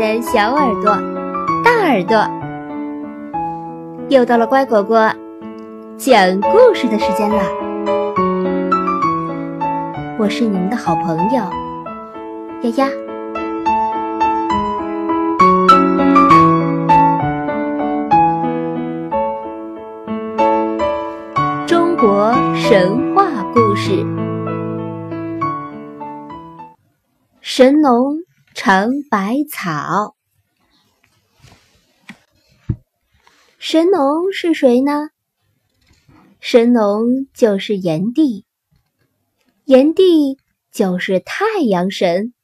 的小耳朵、大耳朵，又到了乖果果讲故事的时间了。我是你们的好朋友丫丫。中国神话故事：神农。尝百草，神农是谁呢？神农就是炎帝，炎帝就是太阳神，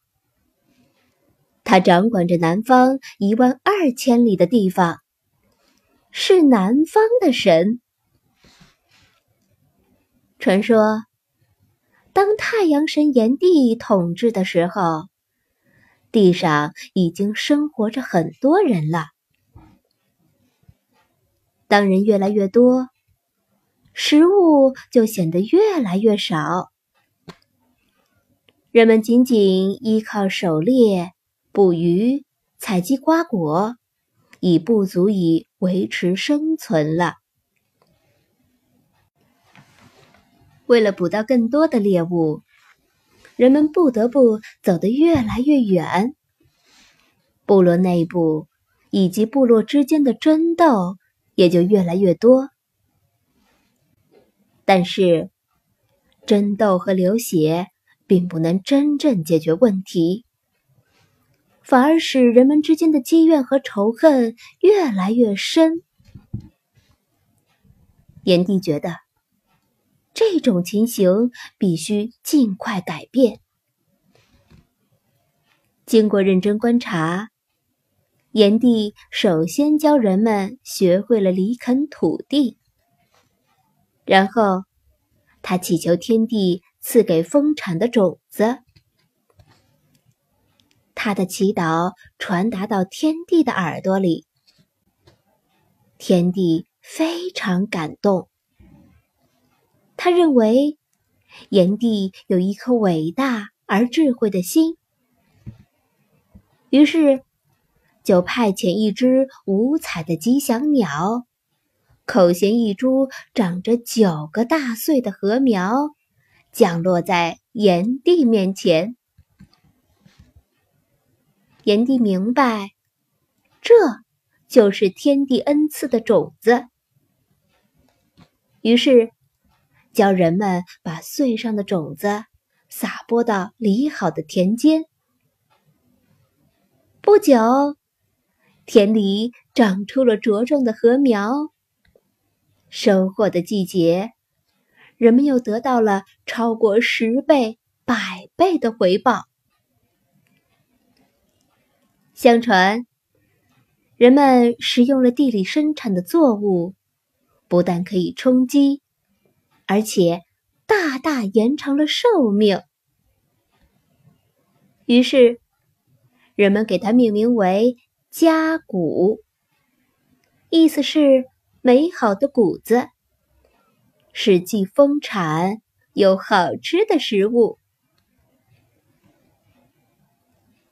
他掌管着南方一万二千里的地方，是南方的神。传说，当太阳神炎帝统治的时候。地上已经生活着很多人了。当人越来越多，食物就显得越来越少。人们仅仅依靠狩猎、捕鱼、采集瓜果，已不足以维持生存了。为了捕到更多的猎物。人们不得不走得越来越远，部落内部以及部落之间的争斗也就越来越多。但是，争斗和流血并不能真正解决问题，反而使人们之间的积怨和仇恨越来越深。炎帝觉得。这种情形必须尽快改变。经过认真观察，炎帝首先教人们学会了犁垦土地，然后他祈求天帝赐给丰产的种子。他的祈祷传达到天帝的耳朵里，天帝非常感动。他认为，炎帝有一颗伟大而智慧的心，于是就派遣一只五彩的吉祥鸟，口衔一株长着九个大穗的禾苗，降落在炎帝面前。炎帝明白，这就是天地恩赐的种子，于是。教人们把穗上的种子撒播到犁好的田间。不久，田里长出了茁壮的禾苗。收获的季节，人们又得到了超过十倍、百倍的回报。相传，人们食用了地里生产的作物，不但可以充饥。而且大大延长了寿命，于是人们给它命名为“家谷”，意思是美好的谷子，是既丰产又好吃的食物。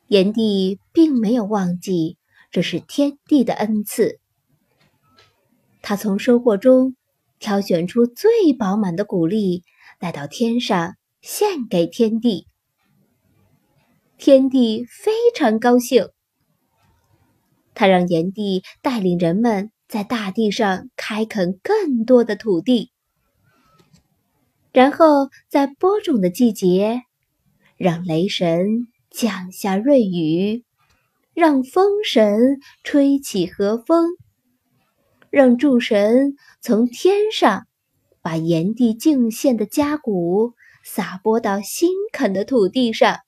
炎帝并没有忘记这是天地的恩赐，他从收获中。挑选出最饱满的谷粒，带到天上献给天帝。天帝非常高兴，他让炎帝带领人们在大地上开垦更多的土地，然后在播种的季节，让雷神降下瑞雨，让风神吹起和风。让诸神从天上把炎帝敬献的家谷撒播到新垦的土地上。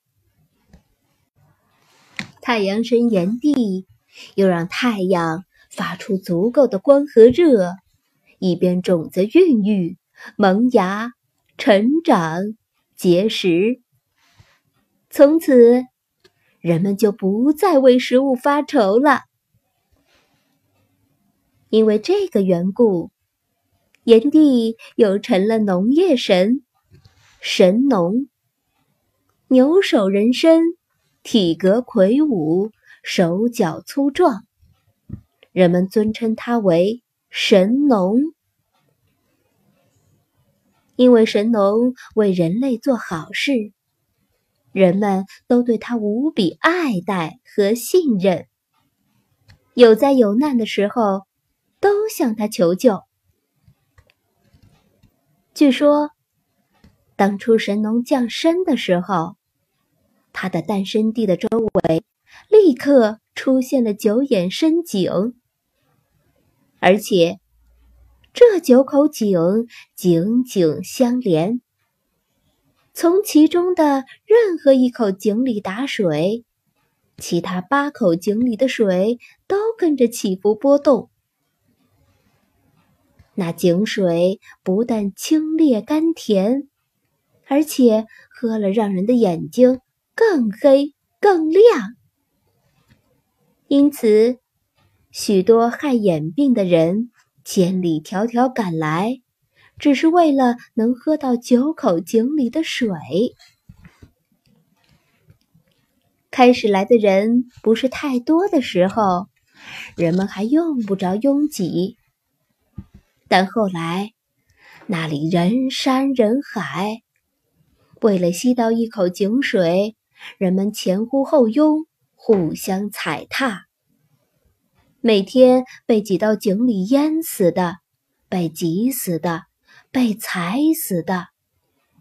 太阳神炎帝又让太阳发出足够的光和热，以便种子孕育、萌芽、成长、结实。从此，人们就不再为食物发愁了。因为这个缘故，炎帝又成了农业神，神农。牛首人身，体格魁梧，手脚粗壮，人们尊称他为神农。因为神农为人类做好事，人们都对他无比爱戴和信任。有灾有难的时候，都向他求救。据说，当初神农降生的时候，他的诞生地的周围立刻出现了九眼深井，而且这九口井井井相连，从其中的任何一口井里打水。其他八口井里的水都跟着起伏波动，那井水不但清冽甘甜，而且喝了让人的眼睛更黑更亮。因此，许多害眼病的人千里迢迢赶来，只是为了能喝到九口井里的水。开始来的人不是太多的时候，人们还用不着拥挤。但后来，那里人山人海，为了吸到一口井水，人们前呼后拥，互相踩踏。每天被挤到井里淹死的，被挤死的，被踩死的，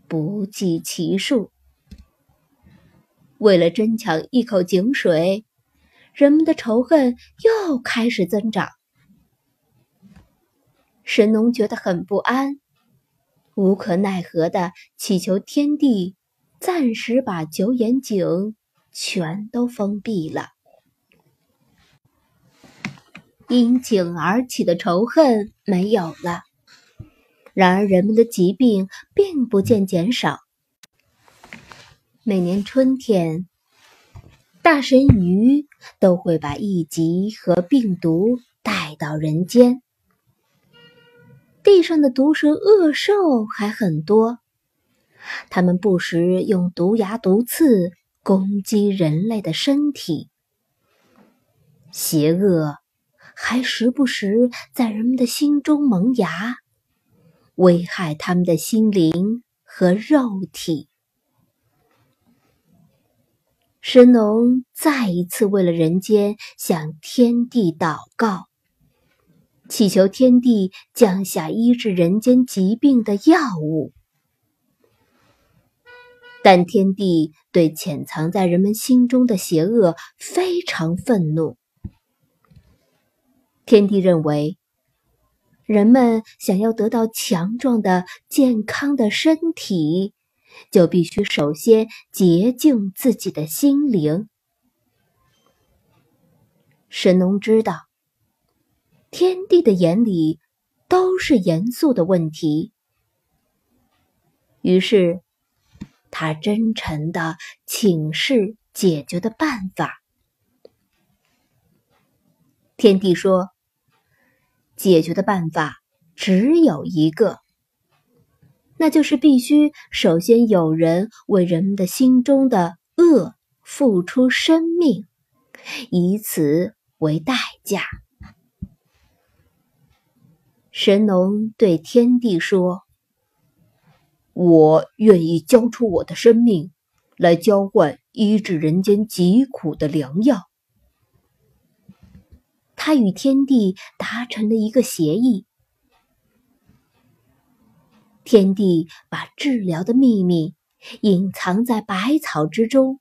不计其数。为了争抢一口井水，人们的仇恨又开始增长。神农觉得很不安，无可奈何的祈求天帝暂时把九眼井全都封闭了。因井而起的仇恨没有了，然而人们的疾病并不见减少。每年春天，大神鱼都会把疫疾和病毒带到人间。地上的毒蛇恶兽还很多，它们不时用毒牙毒刺攻击人类的身体。邪恶还时不时在人们的心中萌芽，危害他们的心灵和肉体。神农再一次为了人间向天地祷告，祈求天地降下医治人间疾病的药物。但天帝对潜藏在人们心中的邪恶非常愤怒。天帝认为，人们想要得到强壮的、健康的身体。就必须首先洁净自己的心灵。神农知道，天地的眼里都是严肃的问题，于是他真诚的请示解决的办法。天帝说：“解决的办法只有一个。”那就是必须首先有人为人们的心中的恶付出生命，以此为代价。神农对天帝说：“我愿意交出我的生命，来交换医治人间疾苦的良药。”他与天帝达成了一个协议。天帝把治疗的秘密隐藏在百草之中，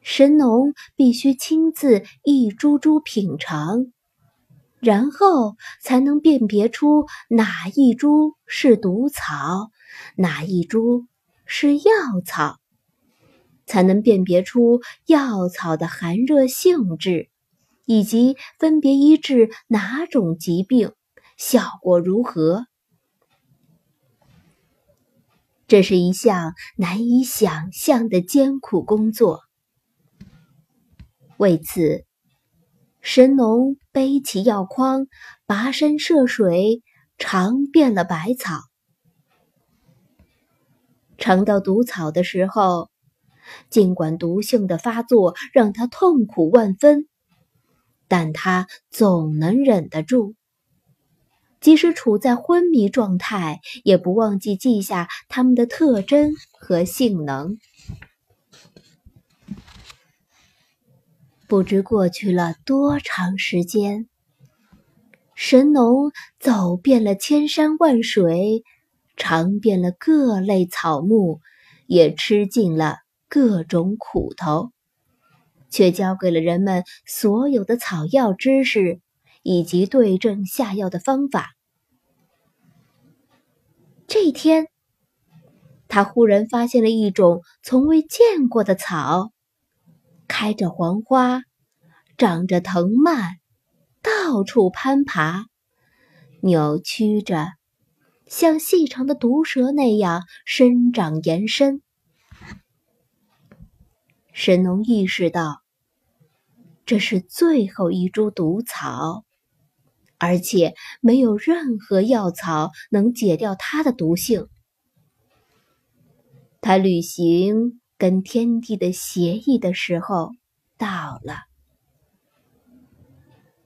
神农必须亲自一株株品尝，然后才能辨别出哪一株是毒草，哪一株是药草，才能辨别出药草的寒热性质，以及分别医治哪种疾病，效果如何。这是一项难以想象的艰苦工作。为此，神农背起药筐，跋山涉水，尝遍了百草。尝到毒草的时候，尽管毒性的发作让他痛苦万分，但他总能忍得住。即使处在昏迷状态，也不忘记记下它们的特征和性能。不知过去了多长时间，神农走遍了千山万水，尝遍了各类草木，也吃尽了各种苦头，却教给了人们所有的草药知识。以及对症下药的方法。这一天，他忽然发现了一种从未见过的草，开着黄花，长着藤蔓，到处攀爬，扭曲着，像细长的毒蛇那样生长延伸。神农意识到，这是最后一株毒草。而且没有任何药草能解掉它的毒性。他履行跟天地的协议的时候到了。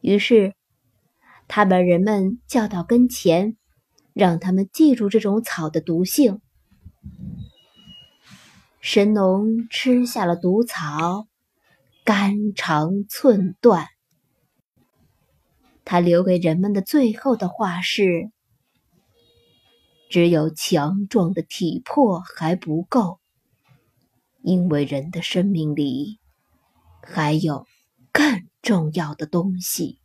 于是，他把人们叫到跟前，让他们记住这种草的毒性。神农吃下了毒草，肝肠寸断。他留给人们的最后的话是：“只有强壮的体魄还不够，因为人的生命里还有更重要的东西。”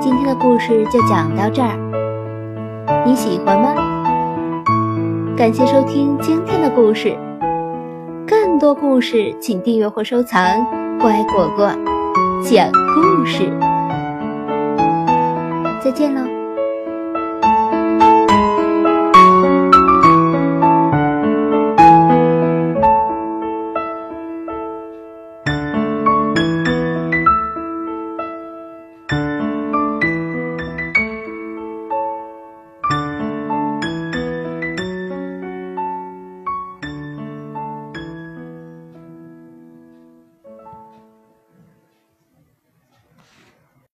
今天的故事就讲到这儿。你喜欢吗？感谢收听今天的故事，更多故事请订阅或收藏。乖果果讲故事，再见喽。